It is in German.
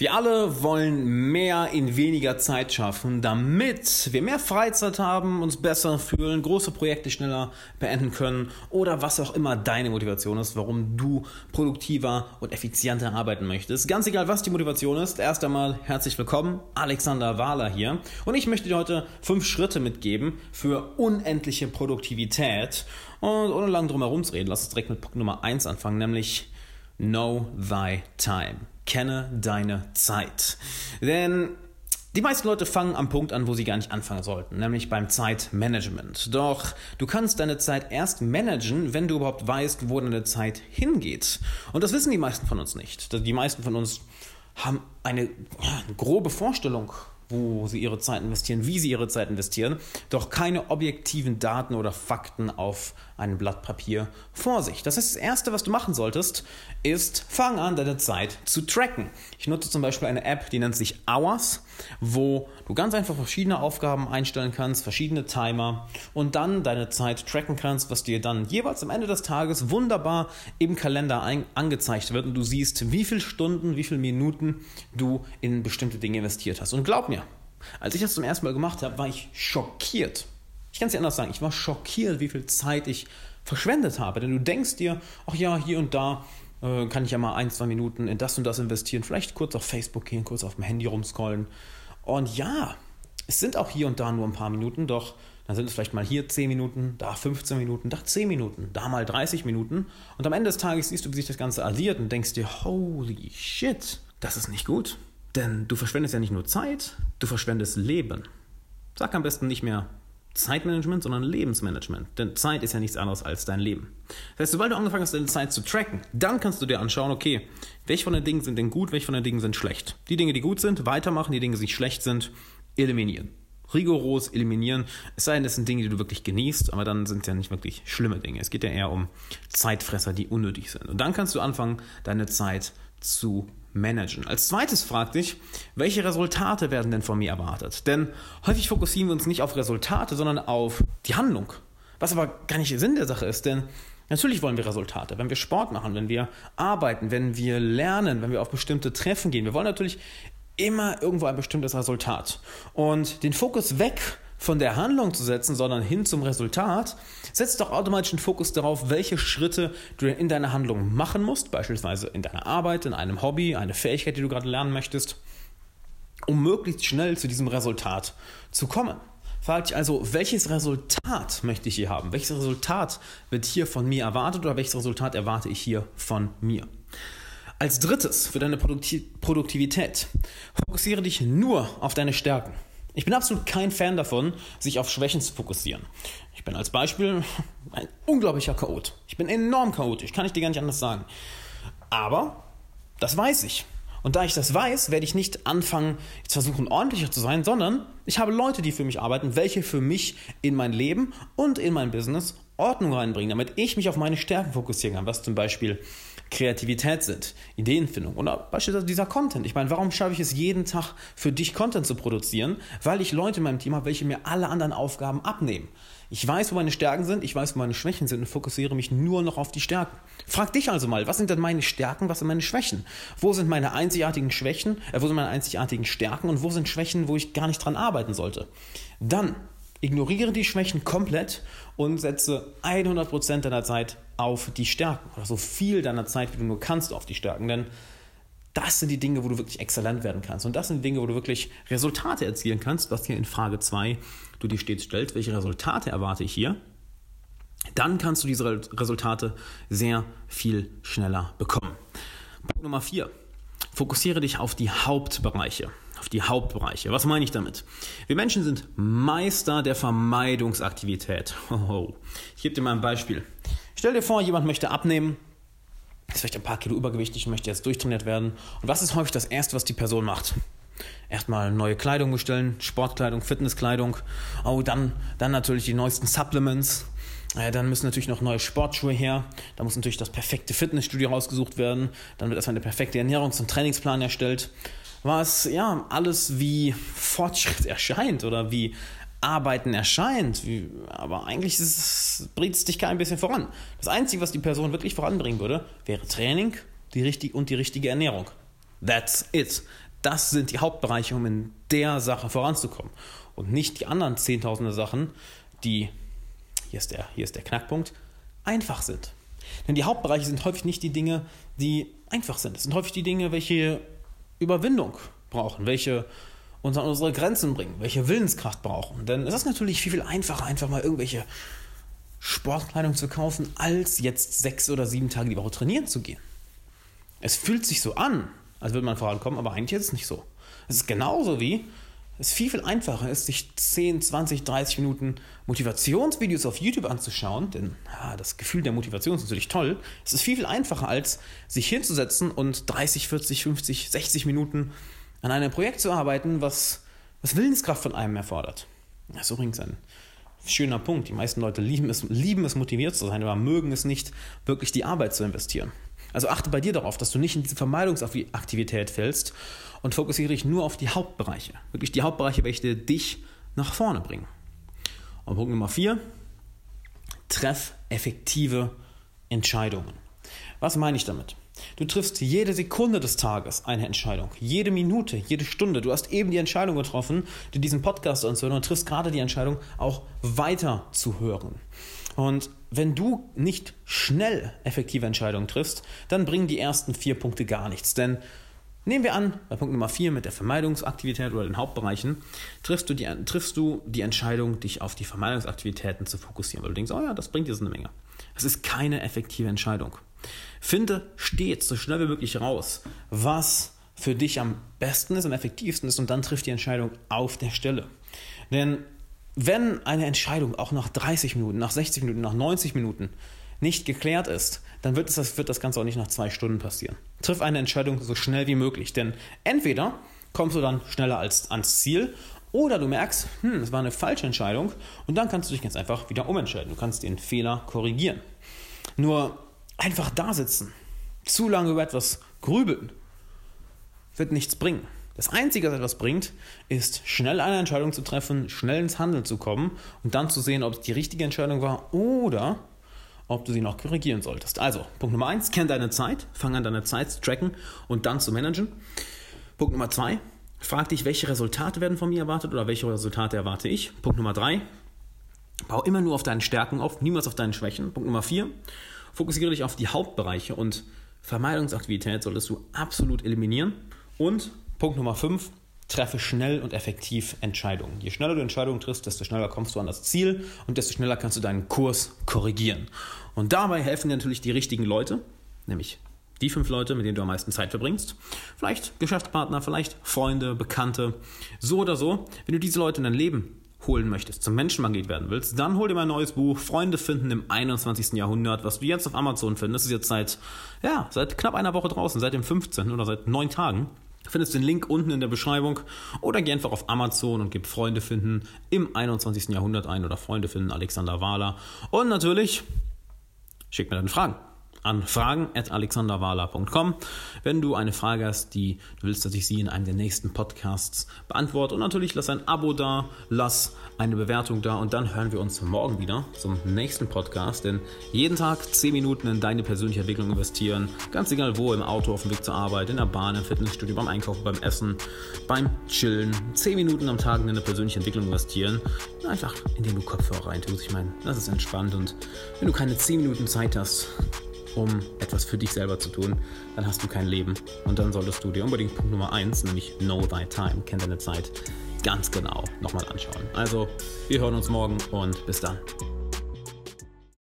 Wir alle wollen mehr in weniger Zeit schaffen, damit wir mehr Freizeit haben, uns besser fühlen, große Projekte schneller beenden können oder was auch immer deine Motivation ist, warum du produktiver und effizienter arbeiten möchtest. Ganz egal, was die Motivation ist, erst einmal herzlich willkommen, Alexander Wahler hier und ich möchte dir heute fünf Schritte mitgeben für unendliche Produktivität und ohne lang drum herum zu reden, lass uns direkt mit Punkt Nummer eins anfangen, nämlich Know Thy Time. Kenne deine Zeit. Denn die meisten Leute fangen am Punkt an, wo sie gar nicht anfangen sollten, nämlich beim Zeitmanagement. Doch du kannst deine Zeit erst managen, wenn du überhaupt weißt, wo deine Zeit hingeht. Und das wissen die meisten von uns nicht. Die meisten von uns haben eine, eine grobe Vorstellung wo sie ihre Zeit investieren, wie sie ihre Zeit investieren, doch keine objektiven Daten oder Fakten auf einem Blatt Papier vor sich. Das heißt, das Erste, was du machen solltest, ist, fang an, deine Zeit zu tracken. Ich nutze zum Beispiel eine App, die nennt sich Hours, wo du ganz einfach verschiedene Aufgaben einstellen kannst, verschiedene Timer und dann deine Zeit tracken kannst, was dir dann jeweils am Ende des Tages wunderbar im Kalender angezeigt wird und du siehst, wie viele Stunden, wie viele Minuten du in bestimmte Dinge investiert hast. Und glaub mir, als ich das zum ersten Mal gemacht habe, war ich schockiert. Ich kann es dir anders sagen, ich war schockiert, wie viel Zeit ich verschwendet habe. Denn du denkst dir, ach ja, hier und da äh, kann ich ja mal ein, zwei Minuten in das und das investieren, vielleicht kurz auf Facebook gehen, kurz auf dem Handy rumscrollen. Und ja, es sind auch hier und da nur ein paar Minuten, doch dann sind es vielleicht mal hier 10 Minuten, da 15 Minuten, da 10 Minuten, da mal 30 Minuten. Und am Ende des Tages siehst du, wie sich das Ganze addiert und denkst dir, holy shit, das ist nicht gut. Denn du verschwendest ja nicht nur Zeit, du verschwendest Leben. Sag am besten nicht mehr Zeitmanagement, sondern Lebensmanagement. Denn Zeit ist ja nichts anderes als dein Leben. Das heißt, sobald du angefangen hast, deine Zeit zu tracken, dann kannst du dir anschauen, okay, welche von den Dingen sind denn gut, welche von den Dingen sind schlecht. Die Dinge, die gut sind, weitermachen, die Dinge, die schlecht sind, eliminieren. Rigoros eliminieren, es sei denn, das sind Dinge, die du wirklich genießt, aber dann sind es ja nicht wirklich schlimme Dinge. Es geht ja eher um Zeitfresser, die unnötig sind. Und dann kannst du anfangen, deine Zeit zu managen. Als zweites frag dich, welche Resultate werden denn von mir erwartet? Denn häufig fokussieren wir uns nicht auf Resultate, sondern auf die Handlung. Was aber gar nicht der Sinn der Sache ist, denn natürlich wollen wir Resultate. Wenn wir Sport machen, wenn wir arbeiten, wenn wir lernen, wenn wir auf bestimmte Treffen gehen, wir wollen natürlich immer irgendwo ein bestimmtes Resultat. Und den Fokus weg von der Handlung zu setzen, sondern hin zum Resultat, setzt doch automatisch den Fokus darauf, welche Schritte du in deiner Handlung machen musst, beispielsweise in deiner Arbeit, in einem Hobby, eine Fähigkeit, die du gerade lernen möchtest, um möglichst schnell zu diesem Resultat zu kommen. Frag dich also, welches Resultat möchte ich hier haben? Welches Resultat wird hier von mir erwartet oder welches Resultat erwarte ich hier von mir? Als drittes für deine Produktivität, fokussiere dich nur auf deine Stärken. Ich bin absolut kein Fan davon, sich auf Schwächen zu fokussieren. Ich bin als Beispiel ein unglaublicher Chaot. Ich bin enorm chaotisch, kann ich dir gar nicht anders sagen. Aber das weiß ich. Und da ich das weiß, werde ich nicht anfangen, jetzt versuchen, ordentlicher zu sein, sondern ich habe Leute, die für mich arbeiten, welche für mich in mein Leben und in mein Business Ordnung reinbringen, damit ich mich auf meine Stärken fokussieren kann, was zum Beispiel Kreativität sind, Ideenfindung oder beispielsweise dieser Content. Ich meine, warum schaffe ich es jeden Tag für dich Content zu produzieren? Weil ich Leute in meinem Team habe, welche mir alle anderen Aufgaben abnehmen. Ich weiß, wo meine Stärken sind, ich weiß, wo meine Schwächen sind und fokussiere mich nur noch auf die Stärken. Frag dich also mal, was sind denn meine Stärken, was sind meine Schwächen? Wo sind meine einzigartigen Schwächen, äh, wo sind meine einzigartigen Stärken und wo sind Schwächen, wo ich gar nicht dran arbeiten sollte? Dann ignoriere die Schwächen komplett und setze 100% deiner Zeit auf die Stärken oder so viel deiner Zeit, wie du nur kannst, auf die Stärken. Denn das sind die Dinge, wo du wirklich exzellent werden kannst. Und das sind die Dinge, wo du wirklich Resultate erzielen kannst, was hier in Frage 2 du dir stets stellst. Welche Resultate erwarte ich hier? Dann kannst du diese Resultate sehr viel schneller bekommen. Punkt Nummer 4. Fokussiere dich auf die Hauptbereiche auf die Hauptbereiche. Was meine ich damit? Wir Menschen sind Meister der Vermeidungsaktivität. Ich gebe dir mal ein Beispiel. Stell dir vor, jemand möchte abnehmen, ist vielleicht ein paar Kilo übergewichtig und möchte jetzt durchtrainiert werden. Und was ist häufig das Erste, was die Person macht? Erstmal neue Kleidung bestellen, Sportkleidung, Fitnesskleidung. Oh, dann, dann natürlich die neuesten Supplements. Äh, dann müssen natürlich noch neue Sportschuhe her. Da muss natürlich das perfekte Fitnessstudio rausgesucht werden. Dann wird erstmal eine perfekte Ernährungs- und Trainingsplan erstellt was ja alles wie Fortschritt erscheint oder wie Arbeiten erscheint, wie, aber eigentlich bringt es dich kein bisschen voran. Das Einzige, was die Person wirklich voranbringen würde, wäre Training die richtig, und die richtige Ernährung. That's it. Das sind die Hauptbereiche, um in der Sache voranzukommen. Und nicht die anderen zehntausende Sachen, die, hier ist, der, hier ist der Knackpunkt, einfach sind. Denn die Hauptbereiche sind häufig nicht die Dinge, die einfach sind. Es sind häufig die Dinge, welche Überwindung brauchen, welche uns an unsere Grenzen bringen, welche Willenskraft brauchen. Denn es ist natürlich viel, viel einfacher, einfach mal irgendwelche Sportkleidung zu kaufen, als jetzt sechs oder sieben Tage die Woche trainieren zu gehen. Es fühlt sich so an, als würde man vorankommen, aber eigentlich ist es nicht so. Es ist genauso wie es viel, viel einfacher ist, sich 10, 20, 30 Minuten Motivationsvideos auf YouTube anzuschauen, denn ja, das Gefühl der Motivation ist natürlich toll. Es ist viel, viel einfacher, als sich hinzusetzen und 30, 40, 50, 60 Minuten an einem Projekt zu arbeiten, was, was Willenskraft von einem erfordert. Das ist übrigens ein schöner Punkt. Die meisten Leute lieben es, lieben es, motiviert zu sein, aber mögen es nicht, wirklich die Arbeit zu investieren. Also achte bei dir darauf, dass du nicht in diese Vermeidungsaktivität fällst und fokussiere dich nur auf die Hauptbereiche. Wirklich die Hauptbereiche, welche dich nach vorne bringen. Und Punkt Nummer vier, treff effektive Entscheidungen. Was meine ich damit? Du triffst jede Sekunde des Tages eine Entscheidung, jede Minute, jede Stunde. Du hast eben die Entscheidung getroffen, dir diesen Podcast anzuhören und triffst gerade die Entscheidung, auch weiter zu hören. Und wenn du nicht schnell effektive Entscheidungen triffst, dann bringen die ersten vier Punkte gar nichts. Denn nehmen wir an, bei Punkt Nummer vier mit der Vermeidungsaktivität oder den Hauptbereichen, triffst du, die, triffst du die Entscheidung, dich auf die Vermeidungsaktivitäten zu fokussieren, weil du denkst, oh ja, das bringt dir so eine Menge. Das ist keine effektive Entscheidung. Finde stets so schnell wie möglich raus, was für dich am besten ist, am effektivsten ist und dann trifft die Entscheidung auf der Stelle. Denn wenn eine Entscheidung auch nach 30 Minuten, nach 60 Minuten, nach 90 Minuten nicht geklärt ist, dann wird das, wird das Ganze auch nicht nach zwei Stunden passieren. Triff eine Entscheidung so schnell wie möglich, denn entweder kommst du dann schneller als ans Ziel oder du merkst, hm, es war eine falsche Entscheidung und dann kannst du dich ganz einfach wieder umentscheiden. Du kannst den Fehler korrigieren. Nur einfach da sitzen, zu lange über etwas grübeln, wird nichts bringen. Das Einzige, was etwas bringt, ist schnell eine Entscheidung zu treffen, schnell ins Handeln zu kommen und dann zu sehen, ob es die richtige Entscheidung war oder ob du sie noch korrigieren solltest. Also, Punkt Nummer eins, kenn deine Zeit, fang an deine Zeit zu tracken und dann zu managen. Punkt Nummer zwei, frag dich, welche Resultate werden von mir erwartet oder welche Resultate erwarte ich. Punkt Nummer drei, bau immer nur auf deinen Stärken auf, niemals auf deinen Schwächen. Punkt Nummer vier, fokussiere dich auf die Hauptbereiche und Vermeidungsaktivität solltest du absolut eliminieren. Und Punkt Nummer 5, treffe schnell und effektiv Entscheidungen. Je schneller du Entscheidungen triffst, desto schneller kommst du an das Ziel und desto schneller kannst du deinen Kurs korrigieren. Und dabei helfen dir natürlich die richtigen Leute, nämlich die fünf Leute, mit denen du am meisten Zeit verbringst. Vielleicht Geschäftspartner, vielleicht Freunde, Bekannte, so oder so. Wenn du diese Leute in dein Leben holen möchtest, zum Menschenmagnet werden willst, dann hol dir mein neues Buch Freunde finden im 21. Jahrhundert, was du jetzt auf Amazon findest. Das ist jetzt seit, ja, seit knapp einer Woche draußen, seit dem 15. oder seit neun Tagen. Findest den Link unten in der Beschreibung oder geh einfach auf Amazon und gib Freunde finden im 21. Jahrhundert ein oder Freunde finden Alexander Wahler. Und natürlich schick mir deine Fragen an fragen.alexanderwala.com, wenn du eine Frage hast, die du willst, dass ich sie in einem der nächsten Podcasts beantworte. Und natürlich lass ein Abo da, lass eine Bewertung da und dann hören wir uns morgen wieder zum nächsten Podcast. Denn jeden Tag 10 Minuten in deine persönliche Entwicklung investieren, ganz egal wo, im Auto, auf dem Weg zur Arbeit, in der Bahn, im Fitnessstudio, beim Einkaufen, beim Essen, beim Chillen. 10 Minuten am Tag in deine persönliche Entwicklung investieren. Einfach indem du Kopfhörer reintust. Ich meine, das ist entspannt und wenn du keine 10 Minuten Zeit hast, um etwas für dich selber zu tun, dann hast du kein Leben. Und dann solltest du dir unbedingt Punkt Nummer 1, nämlich Know Thy Time, kenn deine Zeit, ganz genau nochmal anschauen. Also, wir hören uns morgen und bis dann.